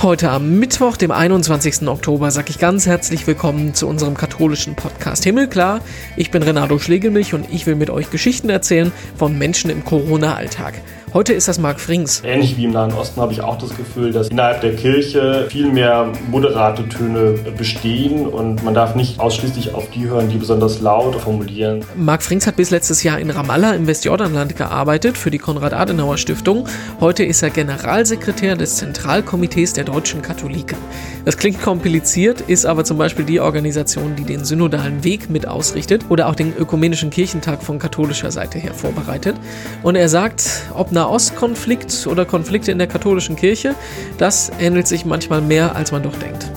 Heute am Mittwoch, dem 21. Oktober, sage ich ganz herzlich willkommen zu unserem katholischen Podcast Himmelklar. Ich bin Renato Schlegelmilch und ich will mit euch Geschichten erzählen von Menschen im Corona-Alltag. Heute ist das Marc Frings. Ähnlich wie im Nahen Osten habe ich auch das Gefühl, dass innerhalb der Kirche viel mehr moderate Töne bestehen und man darf nicht ausschließlich auf die hören, die besonders laut formulieren. Marc Frings hat bis letztes Jahr in Ramallah im Westjordanland gearbeitet für die Konrad-Adenauer-Stiftung. Heute ist er Generalsekretär des Zentralkomitees der deutschen Katholiken. Das klingt kompliziert, ist aber zum Beispiel die Organisation, die den synodalen Weg mit ausrichtet oder auch den ökumenischen Kirchentag von katholischer Seite her vorbereitet. Und er sagt, ob Nahostkonflikt oder Konflikte in der katholischen Kirche, das ähnelt sich manchmal mehr, als man doch denkt.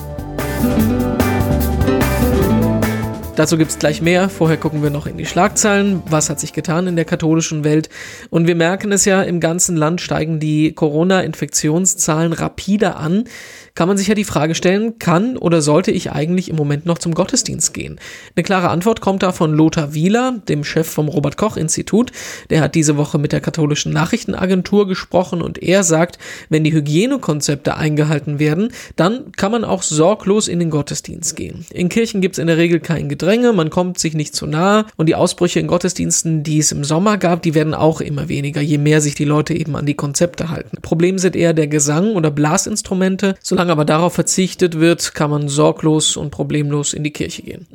Dazu gibt es gleich mehr. Vorher gucken wir noch in die Schlagzeilen. Was hat sich getan in der katholischen Welt? Und wir merken es ja, im ganzen Land steigen die Corona-Infektionszahlen rapide an. Kann man sich ja die Frage stellen, kann oder sollte ich eigentlich im Moment noch zum Gottesdienst gehen? Eine klare Antwort kommt da von Lothar Wieler, dem Chef vom Robert Koch Institut. Der hat diese Woche mit der katholischen Nachrichtenagentur gesprochen und er sagt, wenn die Hygienekonzepte eingehalten werden, dann kann man auch sorglos in den Gottesdienst gehen. In Kirchen gibt es in der Regel kein Gedränge, man kommt sich nicht zu nahe und die Ausbrüche in Gottesdiensten, die es im Sommer gab, die werden auch immer weniger, je mehr sich die Leute eben an die Konzepte halten. Problem sind eher der Gesang oder Blasinstrumente. Solange aber darauf verzichtet wird, kann man sorglos und problemlos in die Kirche gehen.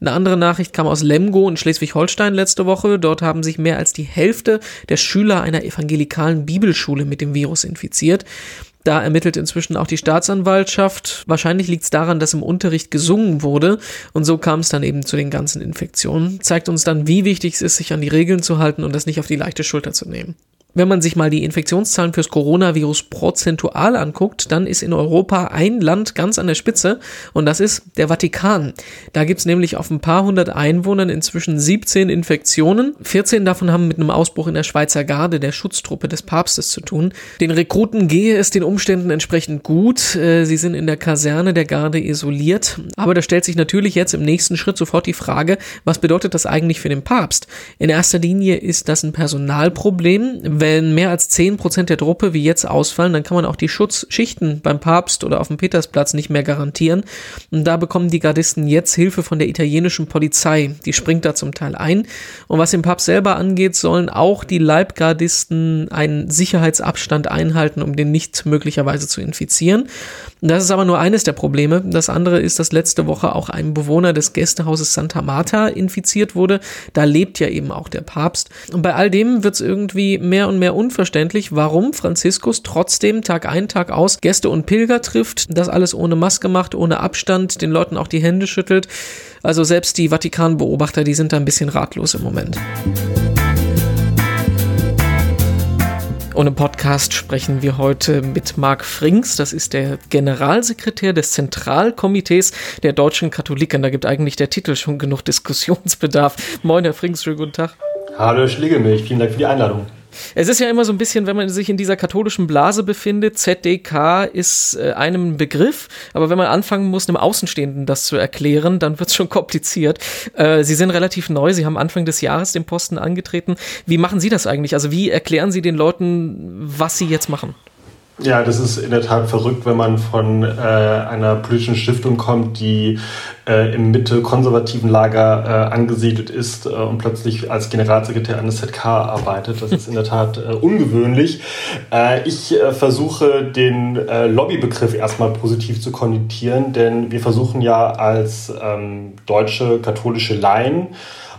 Eine andere Nachricht kam aus Lemgo in Schleswig-Holstein letzte Woche. Dort haben sich mehr als die Hälfte der Schüler einer evangelikalen Bibelschule mit dem Virus infiziert. Da ermittelt inzwischen auch die Staatsanwaltschaft. Wahrscheinlich liegt es daran, dass im Unterricht gesungen wurde und so kam es dann eben zu den ganzen Infektionen. Zeigt uns dann, wie wichtig es ist, sich an die Regeln zu halten und das nicht auf die leichte Schulter zu nehmen. Wenn man sich mal die Infektionszahlen fürs Coronavirus prozentual anguckt, dann ist in Europa ein Land ganz an der Spitze und das ist der Vatikan. Da gibt's nämlich auf ein paar hundert Einwohnern inzwischen 17 Infektionen. 14 davon haben mit einem Ausbruch in der Schweizer Garde, der Schutztruppe des Papstes, zu tun. Den Rekruten gehe es den Umständen entsprechend gut. Äh, sie sind in der Kaserne der Garde isoliert. Aber da stellt sich natürlich jetzt im nächsten Schritt sofort die Frage, was bedeutet das eigentlich für den Papst? In erster Linie ist das ein Personalproblem wenn mehr als 10% der Truppe wie jetzt ausfallen, dann kann man auch die Schutzschichten beim Papst oder auf dem Petersplatz nicht mehr garantieren. Und da bekommen die Gardisten jetzt Hilfe von der italienischen Polizei. Die springt da zum Teil ein. Und was den Papst selber angeht, sollen auch die Leibgardisten einen Sicherheitsabstand einhalten, um den nicht möglicherweise zu infizieren. Das ist aber nur eines der Probleme. Das andere ist, dass letzte Woche auch ein Bewohner des Gästehauses Santa Marta infiziert wurde. Da lebt ja eben auch der Papst. Und bei all dem wird es irgendwie mehr und und mehr unverständlich, warum Franziskus trotzdem Tag ein, Tag aus Gäste und Pilger trifft, das alles ohne Maske macht, ohne Abstand, den Leuten auch die Hände schüttelt. Also selbst die Vatikanbeobachter, die sind da ein bisschen ratlos im Moment. Und im Podcast sprechen wir heute mit Marc Frings. Das ist der Generalsekretär des Zentralkomitees der deutschen Katholiken. Da gibt eigentlich der Titel schon genug Diskussionsbedarf. Moin, Herr Frings, schönen guten Tag. Hallo, Schlegelmilch. Vielen Dank für die Einladung. Es ist ja immer so ein bisschen, wenn man sich in dieser katholischen Blase befindet, ZDK ist äh, einem Begriff, aber wenn man anfangen muss, einem Außenstehenden das zu erklären, dann wird es schon kompliziert. Äh, Sie sind relativ neu, Sie haben Anfang des Jahres den Posten angetreten. Wie machen Sie das eigentlich? Also wie erklären Sie den Leuten, was Sie jetzt machen? Ja, das ist in der Tat verrückt, wenn man von äh, einer politischen Stiftung kommt, die äh, im Mitte-konservativen Lager äh, angesiedelt ist äh, und plötzlich als Generalsekretär eines ZK arbeitet. Das ist in der Tat äh, ungewöhnlich. Äh, ich äh, versuche den äh, Lobbybegriff erstmal positiv zu konnotieren, denn wir versuchen ja als ähm, deutsche katholische Laien,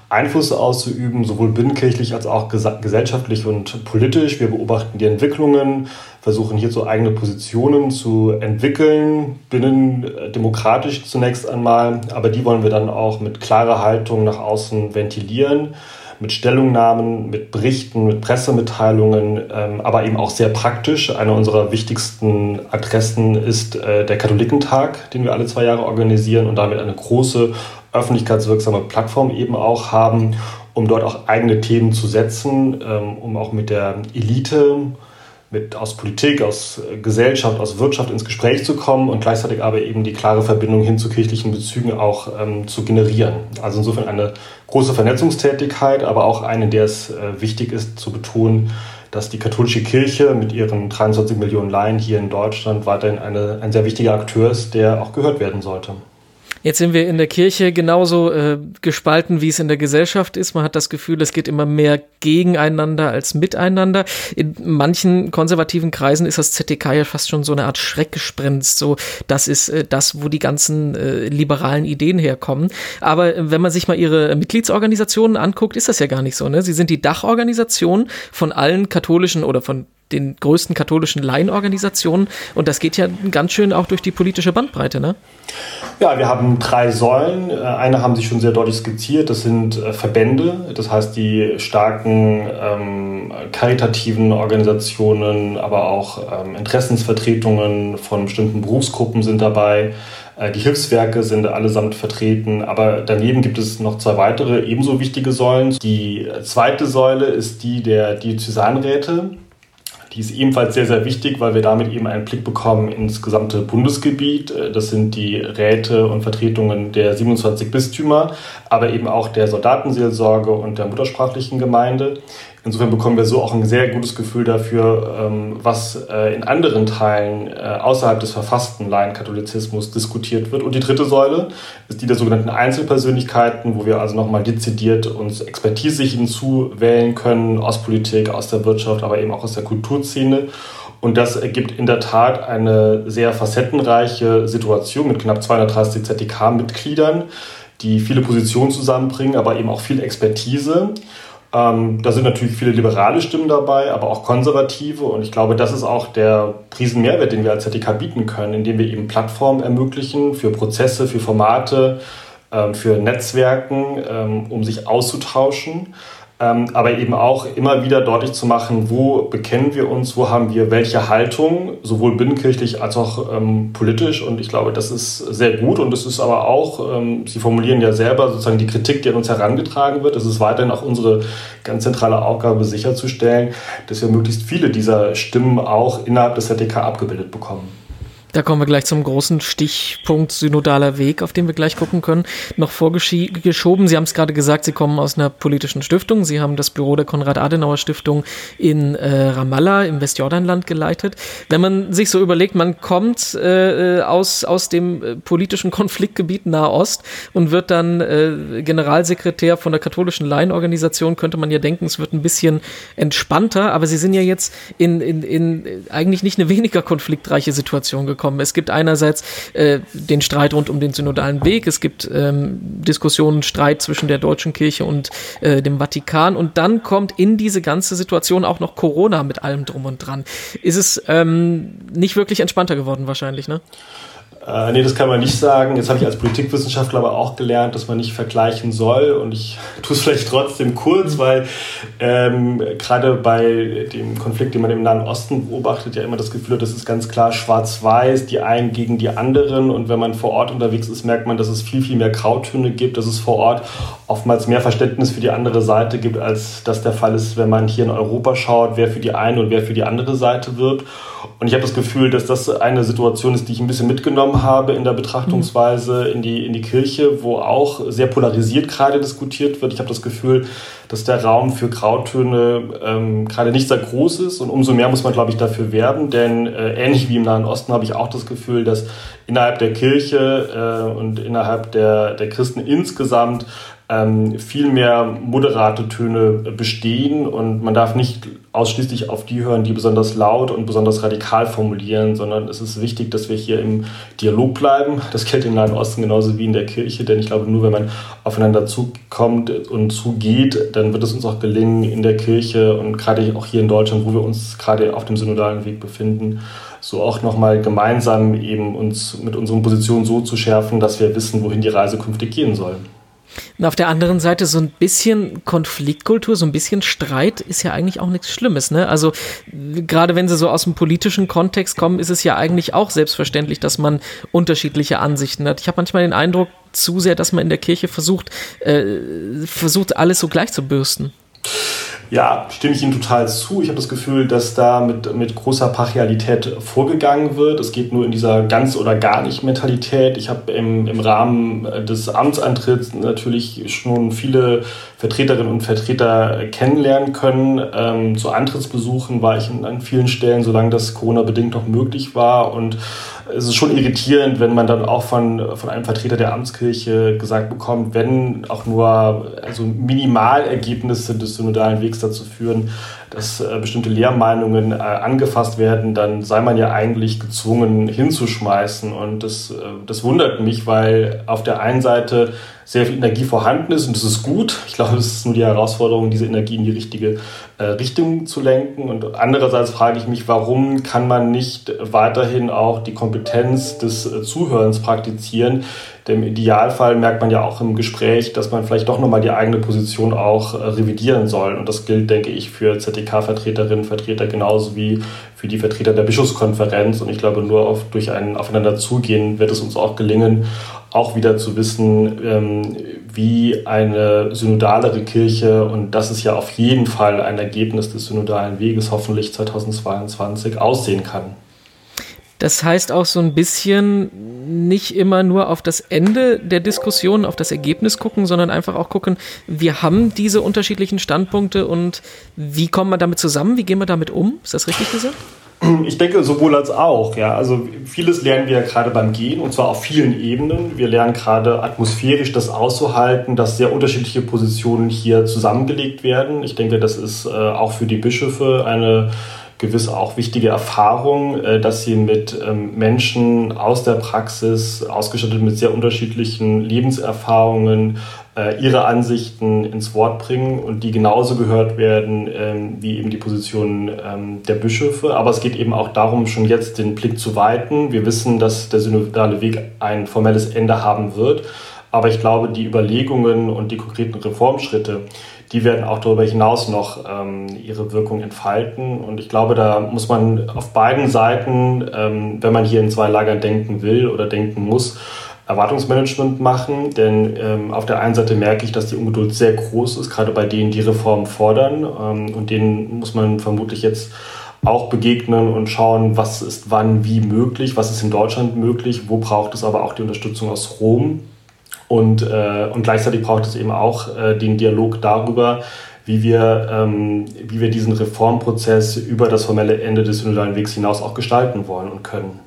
Einfluss auszuüben, sowohl binnenkirchlich als auch gesellschaftlich und politisch. Wir beobachten die Entwicklungen, versuchen hierzu eigene Positionen zu entwickeln, binnendemokratisch zunächst einmal, aber die wollen wir dann auch mit klarer Haltung nach außen ventilieren mit Stellungnahmen, mit Berichten, mit Pressemitteilungen, ähm, aber eben auch sehr praktisch. Eine unserer wichtigsten Adressen ist äh, der Katholikentag, den wir alle zwei Jahre organisieren und damit eine große öffentlichkeitswirksame Plattform eben auch haben, um dort auch eigene Themen zu setzen, ähm, um auch mit der Elite, mit aus Politik, aus Gesellschaft, aus Wirtschaft ins Gespräch zu kommen und gleichzeitig aber eben die klare Verbindung hin zu kirchlichen Bezügen auch ähm, zu generieren. Also insofern eine große Vernetzungstätigkeit, aber auch eine, in der es äh, wichtig ist zu betonen, dass die katholische Kirche mit ihren 23 Millionen Laien hier in Deutschland weiterhin eine, ein sehr wichtiger Akteur ist, der auch gehört werden sollte. Jetzt sind wir in der Kirche genauso äh, gespalten, wie es in der Gesellschaft ist. Man hat das Gefühl, es geht immer mehr gegeneinander als miteinander. In manchen konservativen Kreisen ist das ZDK ja fast schon so eine Art Schreckgespenst. So, das ist äh, das, wo die ganzen äh, liberalen Ideen herkommen. Aber äh, wenn man sich mal ihre Mitgliedsorganisationen anguckt, ist das ja gar nicht so. Ne? Sie sind die Dachorganisation von allen katholischen oder von den größten katholischen Laienorganisationen. Und das geht ja ganz schön auch durch die politische Bandbreite, ne? Ja, wir haben drei Säulen. Äh, eine haben Sie schon sehr deutlich skizziert. Das sind äh, Verbände, das heißt die starken ähm, karitativen Organisationen, aber auch ähm, Interessensvertretungen von bestimmten Berufsgruppen sind dabei. Äh, die Hilfswerke sind allesamt vertreten, aber daneben gibt es noch zwei weitere ebenso wichtige Säulen. Die zweite Säule ist die der Diözesanräte. Die ist ebenfalls sehr, sehr wichtig, weil wir damit eben einen Blick bekommen ins gesamte Bundesgebiet. Äh, das sind die Räte und Vertretungen der 27 Bistümer, aber eben auch der Soldatenseelsorge und der muttersprachlichen Gemeinde. Insofern bekommen wir so auch ein sehr gutes Gefühl dafür, ähm, was äh, in anderen Teilen äh, außerhalb des verfassten Laienkatholicismus diskutiert wird. Und die dritte Säule ist die der sogenannten Einzelpersönlichkeiten, wo wir also nochmal dezidiert uns Expertise hinzuwählen können aus Politik, aus der Wirtschaft, aber eben auch aus der Kulturszene. Und das ergibt in der Tat eine sehr facettenreiche Situation mit knapp 230 ZDK-Mitgliedern, die viele Positionen zusammenbringen, aber eben auch viel Expertise. Ähm, da sind natürlich viele liberale Stimmen dabei, aber auch konservative. Und ich glaube, das ist auch der Riesenmehrwert, den wir als ZDK bieten können, indem wir eben Plattformen ermöglichen für Prozesse, für Formate, ähm, für Netzwerken, ähm, um sich auszutauschen aber eben auch immer wieder deutlich zu machen, wo bekennen wir uns, wo haben wir welche Haltung, sowohl binnenkirchlich als auch ähm, politisch. Und ich glaube, das ist sehr gut und es ist aber auch, ähm, Sie formulieren ja selber sozusagen die Kritik, die an uns herangetragen wird. Es ist weiterhin auch unsere ganz zentrale Aufgabe, sicherzustellen, dass wir möglichst viele dieser Stimmen auch innerhalb des ZDK abgebildet bekommen. Da kommen wir gleich zum großen Stichpunkt synodaler Weg, auf den wir gleich gucken können. Noch vorgeschoben, Sie haben es gerade gesagt, Sie kommen aus einer politischen Stiftung. Sie haben das Büro der Konrad-Adenauer-Stiftung in äh, Ramallah im Westjordanland geleitet. Wenn man sich so überlegt, man kommt äh, aus, aus dem äh, politischen Konfliktgebiet Nahost und wird dann äh, Generalsekretär von der katholischen Laienorganisation, könnte man ja denken, es wird ein bisschen entspannter, aber Sie sind ja jetzt in, in, in eigentlich nicht eine weniger konfliktreiche Situation gekommen kommen. Es gibt einerseits äh, den Streit rund um den synodalen Weg, es gibt ähm, Diskussionen, Streit zwischen der deutschen Kirche und äh, dem Vatikan und dann kommt in diese ganze Situation auch noch Corona mit allem drum und dran. Ist es ähm, nicht wirklich entspannter geworden wahrscheinlich, ne? Äh, nee, das kann man nicht sagen. Jetzt habe ich als Politikwissenschaftler aber auch gelernt, dass man nicht vergleichen soll. Und ich tue es vielleicht trotzdem kurz, weil ähm, gerade bei dem Konflikt, den man im Nahen Osten beobachtet, ja immer das Gefühl hat, das ist ganz klar schwarz-weiß, die einen gegen die anderen. Und wenn man vor Ort unterwegs ist, merkt man, dass es viel, viel mehr Grautöne gibt, dass es vor Ort oftmals mehr Verständnis für die andere Seite gibt, als das der Fall ist, wenn man hier in Europa schaut, wer für die eine und wer für die andere Seite wirbt. Und ich habe das Gefühl, dass das eine Situation ist, die ich ein bisschen mitgenommen habe in der Betrachtungsweise in die, in die Kirche, wo auch sehr polarisiert gerade diskutiert wird. Ich habe das Gefühl, dass der Raum für Grautöne ähm, gerade nicht sehr groß ist. Und umso mehr muss man, glaube ich, dafür werben, denn äh, ähnlich wie im Nahen Osten habe ich auch das Gefühl, dass innerhalb der Kirche äh, und innerhalb der, der Christen insgesamt ähm, viel mehr moderate Töne bestehen. Und man darf nicht ausschließlich auf die hören, die besonders laut und besonders radikal formulieren, sondern es ist wichtig, dass wir hier im Dialog bleiben. Das gilt im Nahen Osten genauso wie in der Kirche, denn ich glaube, nur wenn man aufeinander zukommt und zugeht, dann wird es uns auch gelingen, in der Kirche und gerade auch hier in Deutschland, wo wir uns gerade auf dem synodalen Weg befinden, so auch nochmal gemeinsam eben uns mit unseren Positionen so zu schärfen, dass wir wissen, wohin die Reise künftig gehen soll. Und auf der anderen Seite so ein bisschen Konfliktkultur, so ein bisschen Streit ist ja eigentlich auch nichts Schlimmes, ne? Also gerade wenn sie so aus dem politischen Kontext kommen, ist es ja eigentlich auch selbstverständlich, dass man unterschiedliche Ansichten hat. Ich habe manchmal den Eindruck zu sehr, dass man in der Kirche versucht, äh, versucht alles so gleich zu bürsten. Ja, stimme ich Ihnen total zu. Ich habe das Gefühl, dass da mit, mit großer Partialität vorgegangen wird. Es geht nur in dieser ganz oder gar nicht Mentalität. Ich habe im, im Rahmen des Amtsantritts natürlich schon viele Vertreterinnen und Vertreter kennenlernen können. Ähm, zu Antrittsbesuchen war ich an vielen Stellen, solange das Corona-bedingt noch möglich war. Und es ist schon irritierend, wenn man dann auch von, von einem Vertreter der Amtskirche gesagt bekommt, wenn auch nur also Minimalergebnisse des synodalen Wegs dazu führen, dass äh, bestimmte Lehrmeinungen äh, angefasst werden, dann sei man ja eigentlich gezwungen hinzuschmeißen. Und das, äh, das wundert mich, weil auf der einen Seite sehr viel Energie vorhanden ist und das ist gut. Ich glaube, es ist nur die Herausforderung, diese Energie in die richtige äh, Richtung zu lenken. Und andererseits frage ich mich, warum kann man nicht weiterhin auch die Kompetenz des äh, Zuhörens praktizieren? Denn im Idealfall merkt man ja auch im Gespräch, dass man vielleicht doch nochmal die eigene Position auch äh, revidieren soll. Und das gilt, denke ich, für ZDK-Vertreterinnen und Vertreter genauso wie für die Vertreter der Bischofskonferenz. Und ich glaube, nur auf, durch ein Aufeinanderzugehen wird es uns auch gelingen, auch wieder zu wissen, ähm, wie eine synodalere Kirche, und das ist ja auf jeden Fall ein Ergebnis des synodalen Weges, hoffentlich 2022 aussehen kann. Das heißt auch so ein bisschen nicht immer nur auf das Ende der Diskussion, auf das Ergebnis gucken, sondern einfach auch gucken, wir haben diese unterschiedlichen Standpunkte und wie kommen wir damit zusammen, wie gehen wir damit um? Ist das richtig gesagt? Ich denke sowohl als auch. Ja. Also vieles lernen wir gerade beim Gehen und zwar auf vielen Ebenen. Wir lernen gerade atmosphärisch das auszuhalten, dass sehr unterschiedliche Positionen hier zusammengelegt werden. Ich denke, das ist äh, auch für die Bischöfe eine gewiss auch wichtige Erfahrung, äh, dass sie mit ähm, Menschen aus der Praxis, ausgestattet mit sehr unterschiedlichen Lebenserfahrungen, äh, ihre Ansichten ins Wort bringen und die genauso gehört werden ähm, wie eben die Positionen ähm, der Bischöfe. Aber es geht eben auch darum, schon jetzt den Blick zu weiten. Wir wissen, dass der synodale Weg ein formelles Ende haben wird. Aber ich glaube, die Überlegungen und die konkreten Reformschritte, die werden auch darüber hinaus noch ähm, ihre Wirkung entfalten. Und ich glaube, da muss man auf beiden Seiten, ähm, wenn man hier in zwei Lagern denken will oder denken muss, Erwartungsmanagement machen, denn ähm, auf der einen Seite merke ich, dass die Ungeduld sehr groß ist, gerade bei denen, die Reformen fordern. Ähm, und denen muss man vermutlich jetzt auch begegnen und schauen, was ist wann wie möglich, was ist in Deutschland möglich, wo braucht es aber auch die Unterstützung aus Rom. Und, äh, und gleichzeitig braucht es eben auch äh, den Dialog darüber, wie wir, ähm, wie wir diesen Reformprozess über das formelle Ende des synodalen Wegs hinaus auch gestalten wollen und können.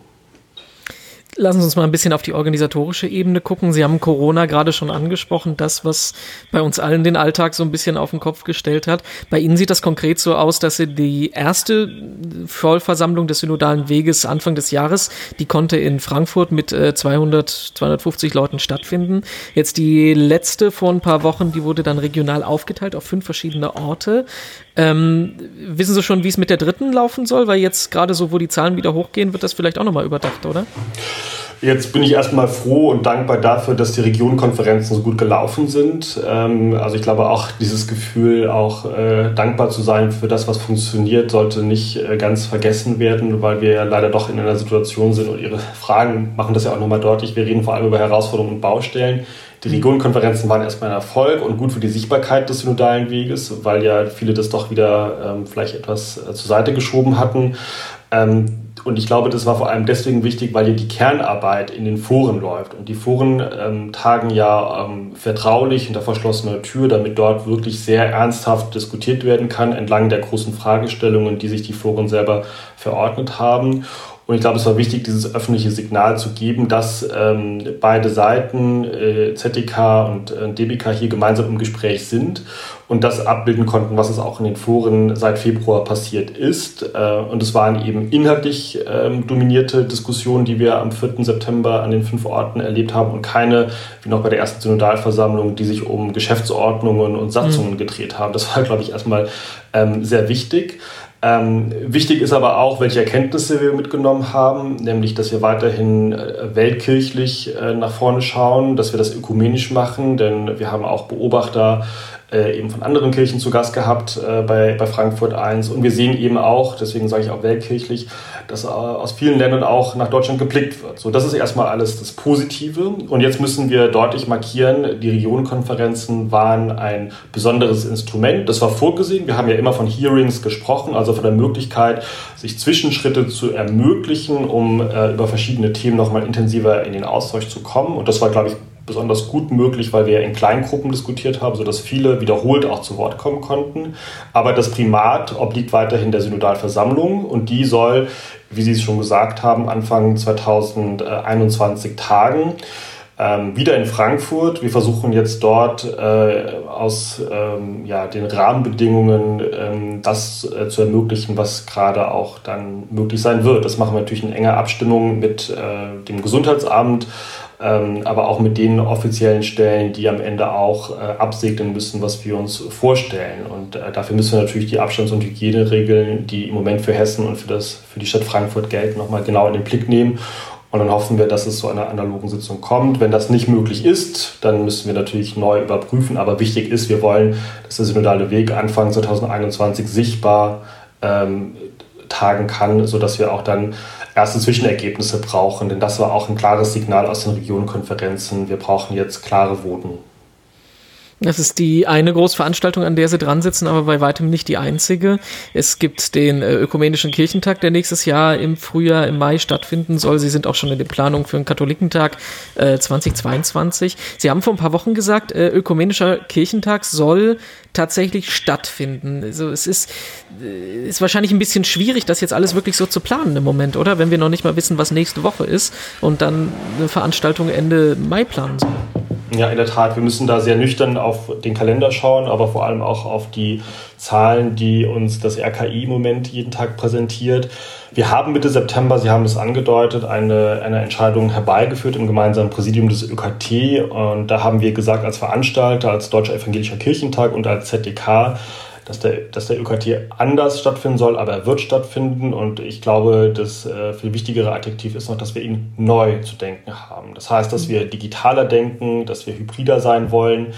Lassen Sie uns mal ein bisschen auf die organisatorische Ebene gucken. Sie haben Corona gerade schon angesprochen, das, was bei uns allen den Alltag so ein bisschen auf den Kopf gestellt hat. Bei Ihnen sieht das konkret so aus, dass Sie die erste Vollversammlung des synodalen Weges Anfang des Jahres, die konnte in Frankfurt mit 200, äh, 250 Leuten stattfinden. Jetzt die letzte vor ein paar Wochen, die wurde dann regional aufgeteilt auf fünf verschiedene Orte. Ähm, wissen Sie schon, wie es mit der dritten laufen soll? Weil jetzt gerade so, wo die Zahlen wieder hochgehen, wird das vielleicht auch nochmal überdacht, oder? Jetzt bin ich erstmal froh und dankbar dafür, dass die Regionenkonferenzen so gut gelaufen sind. Ähm, also ich glaube auch dieses Gefühl, auch äh, dankbar zu sein für das, was funktioniert, sollte nicht äh, ganz vergessen werden, weil wir ja leider doch in einer Situation sind und Ihre Fragen machen das ja auch nochmal deutlich. Wir reden vor allem über Herausforderungen und Baustellen. Die Regionenkonferenzen waren erstmal ein Erfolg und gut für die Sichtbarkeit des synodalen Weges, weil ja viele das doch wieder ähm, vielleicht etwas äh, zur Seite geschoben hatten. Ähm, und ich glaube, das war vor allem deswegen wichtig, weil hier die Kernarbeit in den Foren läuft. Und die Foren ähm, tagen ja ähm, vertraulich hinter verschlossener Tür, damit dort wirklich sehr ernsthaft diskutiert werden kann, entlang der großen Fragestellungen, die sich die Foren selber verordnet haben. Und ich glaube, es war wichtig, dieses öffentliche Signal zu geben, dass ähm, beide Seiten, äh, ZDK und äh, DBK, hier gemeinsam im Gespräch sind und das abbilden konnten, was es auch in den Foren seit Februar passiert ist. Äh, und es waren eben inhaltlich ähm, dominierte Diskussionen, die wir am 4. September an den fünf Orten erlebt haben und keine, wie noch bei der ersten Synodalversammlung, die sich um Geschäftsordnungen und Satzungen mhm. gedreht haben. Das war, glaube ich, erstmal ähm, sehr wichtig. Ähm, wichtig ist aber auch, welche Erkenntnisse wir mitgenommen haben, nämlich, dass wir weiterhin äh, weltkirchlich äh, nach vorne schauen, dass wir das ökumenisch machen, denn wir haben auch Beobachter äh, eben von anderen Kirchen zu Gast gehabt äh, bei, bei Frankfurt 1. Und wir sehen eben auch, deswegen sage ich auch weltkirchlich, dass äh, aus vielen Ländern auch nach Deutschland geblickt wird. So, das ist erstmal alles das Positive. Und jetzt müssen wir deutlich markieren, die Regionenkonferenzen waren ein besonderes Instrument. Das war vorgesehen. Wir haben ja immer von Hearings gesprochen, also von der Möglichkeit, sich Zwischenschritte zu ermöglichen, um äh, über verschiedene Themen nochmal intensiver in den Austausch zu kommen. Und das war, glaube ich, besonders gut möglich, weil wir in Kleingruppen diskutiert haben, sodass viele wiederholt auch zu Wort kommen konnten. Aber das Primat obliegt weiterhin der Synodalversammlung und die soll, wie Sie es schon gesagt haben, Anfang 2021 tagen. Ähm, wieder in Frankfurt. Wir versuchen jetzt dort äh, aus ähm, ja, den Rahmenbedingungen ähm, das äh, zu ermöglichen, was gerade auch dann möglich sein wird. Das machen wir natürlich in enger Abstimmung mit äh, dem Gesundheitsamt, ähm, aber auch mit den offiziellen Stellen, die am Ende auch äh, absegnen müssen, was wir uns vorstellen. Und äh, dafür müssen wir natürlich die Abstands- und Hygieneregeln, die im Moment für Hessen und für, das, für die Stadt Frankfurt gelten, nochmal genau in den Blick nehmen. Und dann hoffen wir, dass es zu einer analogen Sitzung kommt. Wenn das nicht möglich ist, dann müssen wir natürlich neu überprüfen. Aber wichtig ist, wir wollen, dass der synodale Weg Anfang 2021 sichtbar ähm, tagen kann, sodass wir auch dann erste Zwischenergebnisse brauchen. Denn das war auch ein klares Signal aus den Regionenkonferenzen. Wir brauchen jetzt klare Voten. Das ist die eine Großveranstaltung, an der sie dran sitzen, aber bei weitem nicht die einzige. Es gibt den äh, Ökumenischen Kirchentag, der nächstes Jahr im Frühjahr, im Mai stattfinden soll. Sie sind auch schon in der Planung für den Katholikentag äh, 2022. Sie haben vor ein paar Wochen gesagt, äh, Ökumenischer Kirchentag soll tatsächlich stattfinden. Also es ist, äh, ist wahrscheinlich ein bisschen schwierig, das jetzt alles wirklich so zu planen im Moment, oder? Wenn wir noch nicht mal wissen, was nächste Woche ist und dann eine Veranstaltung Ende Mai planen sollen. Ja, in der Tat. Wir müssen da sehr nüchtern auf den Kalender schauen, aber vor allem auch auf die Zahlen, die uns das RKI im Moment jeden Tag präsentiert. Wir haben Mitte September, Sie haben es angedeutet, eine, eine Entscheidung herbeigeführt im gemeinsamen Präsidium des ÖKT. Und da haben wir gesagt, als Veranstalter, als Deutscher Evangelischer Kirchentag und als ZDK, dass der, dass der ÖKT anders stattfinden soll, aber er wird stattfinden. Und ich glaube, das äh, viel wichtigere Adjektiv ist noch, dass wir ihn neu zu denken haben. Das heißt, dass wir digitaler denken, dass wir hybrider sein wollen,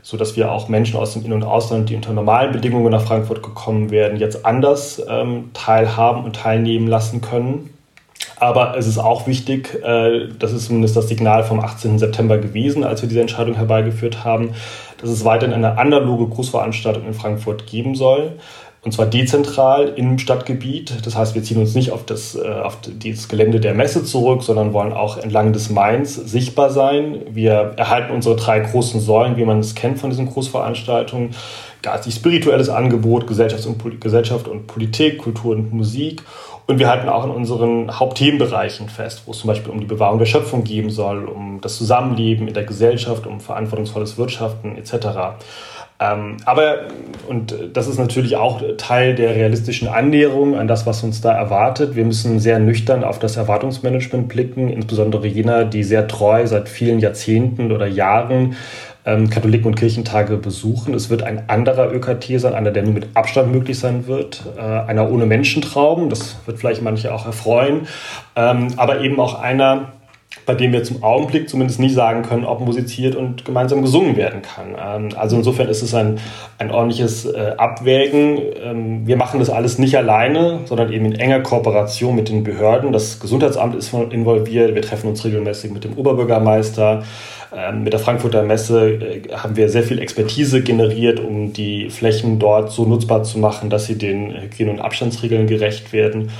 so dass wir auch Menschen aus dem In- und Ausland, die unter normalen Bedingungen nach Frankfurt gekommen werden, jetzt anders ähm, teilhaben und teilnehmen lassen können. Aber es ist auch wichtig, äh, das ist zumindest das Signal vom 18. September gewesen, als wir diese Entscheidung herbeigeführt haben, dass es weiterhin eine analoge Großveranstaltung in Frankfurt geben soll. Und zwar dezentral im Stadtgebiet. Das heißt, wir ziehen uns nicht auf das, äh, auf das Gelände der Messe zurück, sondern wollen auch entlang des Mains sichtbar sein. Wir erhalten unsere drei großen Säulen, wie man es kennt von diesen Großveranstaltungen. Geistig-spirituelles Angebot, Gesellschaft und, Gesellschaft und Politik, Kultur und Musik. Und wir halten auch in unseren Hauptthemenbereichen fest, wo es zum Beispiel um die Bewahrung der Schöpfung gehen soll, um das Zusammenleben in der Gesellschaft, um verantwortungsvolles Wirtschaften etc. Ähm, aber, und das ist natürlich auch Teil der realistischen Annäherung an das, was uns da erwartet. Wir müssen sehr nüchtern auf das Erwartungsmanagement blicken, insbesondere jener, die sehr treu seit vielen Jahrzehnten oder Jahren ähm, Katholiken- und Kirchentage besuchen. Es wird ein anderer ÖKT sein, einer, der nur mit Abstand möglich sein wird, äh, einer ohne Menschentrauben, das wird vielleicht manche auch erfreuen, ähm, aber eben auch einer, bei dem wir zum Augenblick zumindest nicht sagen können, ob musiziert und gemeinsam gesungen werden kann. Ähm, also insofern ist es ein, ein ordentliches äh, Abwägen. Ähm, wir machen das alles nicht alleine, sondern eben in enger Kooperation mit den Behörden. Das Gesundheitsamt ist involviert. Wir treffen uns regelmäßig mit dem Oberbürgermeister. Ähm, mit der Frankfurter Messe äh, haben wir sehr viel Expertise generiert, um die Flächen dort so nutzbar zu machen, dass sie den Hygiene- und Abstandsregeln gerecht werden.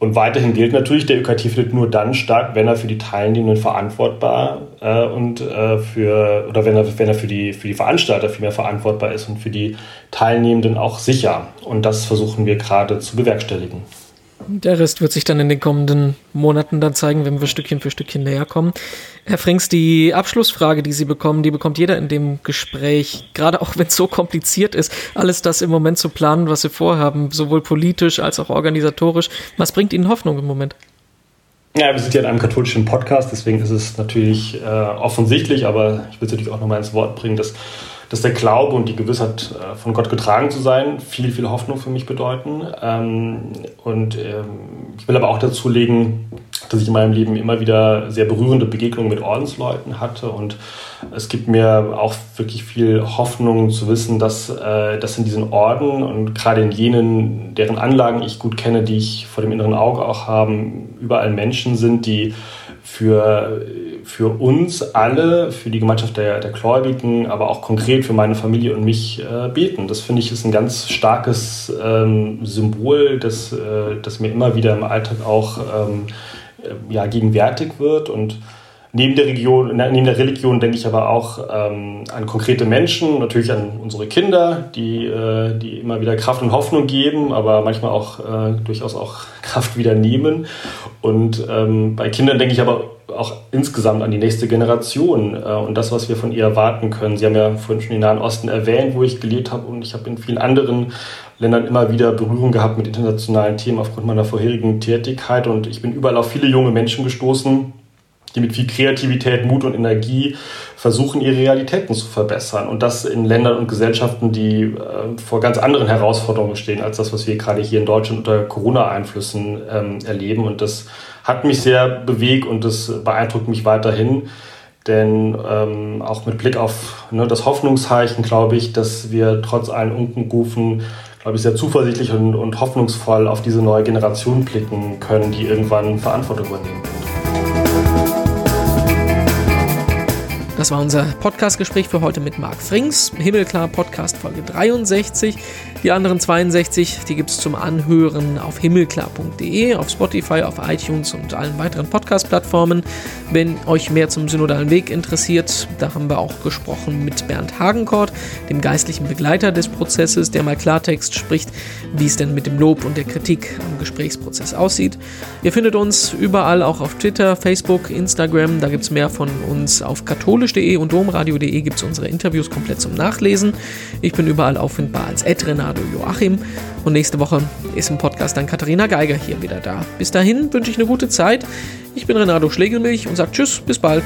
Und weiterhin gilt natürlich, der ÖKT findet nur dann statt, wenn er für die Teilnehmenden verantwortbar äh, und äh, für oder wenn er, wenn er für die für die Veranstalter vielmehr verantwortbar ist und für die Teilnehmenden auch sicher. Und das versuchen wir gerade zu bewerkstelligen. Der Rest wird sich dann in den kommenden Monaten dann zeigen, wenn wir Stückchen für Stückchen näher kommen. Herr Frings, die Abschlussfrage, die Sie bekommen, die bekommt jeder in dem Gespräch, gerade auch wenn es so kompliziert ist, alles das im Moment zu planen, was Sie vorhaben, sowohl politisch als auch organisatorisch. Was bringt Ihnen Hoffnung im Moment? Ja, wir sind ja in einem katholischen Podcast, deswegen ist es natürlich äh, offensichtlich, aber ich will es natürlich auch nochmal ins Wort bringen, dass dass der Glaube und die Gewissheit, äh, von Gott getragen zu sein, viel, viel Hoffnung für mich bedeuten. Ähm, und ähm, ich will aber auch dazu legen, dass ich in meinem Leben immer wieder sehr berührende Begegnungen mit Ordensleuten hatte und es gibt mir auch wirklich viel Hoffnung zu wissen, dass, äh, dass in diesen Orden und gerade in jenen, deren Anlagen ich gut kenne, die ich vor dem inneren Auge auch haben, überall Menschen sind, die für, für uns alle, für die Gemeinschaft der, der Gläubigen, aber auch konkret für meine Familie und mich äh, beten. Das finde ich ist ein ganz starkes ähm, Symbol, das, äh, das mir immer wieder im Alltag auch ähm, ja, gegenwärtig wird und Neben der, Region, neben der Religion denke ich aber auch ähm, an konkrete Menschen, natürlich an unsere Kinder, die, äh, die immer wieder Kraft und Hoffnung geben, aber manchmal auch äh, durchaus auch Kraft wieder nehmen. Und ähm, bei Kindern denke ich aber auch insgesamt an die nächste Generation äh, und das, was wir von ihr erwarten können. Sie haben ja vorhin schon den Nahen Osten erwähnt, wo ich gelebt habe und ich habe in vielen anderen Ländern immer wieder Berührung gehabt mit internationalen Themen aufgrund meiner vorherigen Tätigkeit und ich bin überall auf viele junge Menschen gestoßen, die mit viel Kreativität, Mut und Energie versuchen, ihre Realitäten zu verbessern. Und das in Ländern und Gesellschaften, die äh, vor ganz anderen Herausforderungen stehen, als das, was wir gerade hier in Deutschland unter Corona-Einflüssen ähm, erleben. Und das hat mich sehr bewegt und das beeindruckt mich weiterhin. Denn ähm, auch mit Blick auf ne, das Hoffnungszeichen glaube ich, dass wir trotz allen Unkenrufen, glaube ich, sehr zuversichtlich und, und hoffnungsvoll auf diese neue Generation blicken können, die irgendwann Verantwortung übernehmen wird. Das war unser Podcast-Gespräch für heute mit Marc Frings. Himmelklar Podcast Folge 63. Die anderen 62, die gibt es zum Anhören auf himmelklar.de, auf Spotify, auf iTunes und allen weiteren Podcast-Plattformen. Wenn euch mehr zum synodalen Weg interessiert, da haben wir auch gesprochen mit Bernd Hagenkort, dem geistlichen Begleiter des Prozesses, der mal Klartext spricht, wie es denn mit dem Lob und der Kritik am Gesprächsprozess aussieht. Ihr findet uns überall, auch auf Twitter, Facebook, Instagram. Da gibt es mehr von uns auf katholisch katholisch.de und domradio.de gibt es unsere Interviews komplett zum Nachlesen. Ich bin überall auffindbar als Ed Renato Joachim und nächste Woche ist im Podcast dann Katharina Geiger hier wieder da. Bis dahin wünsche ich eine gute Zeit. Ich bin Renato Schlegelmilch und sage Tschüss, bis bald.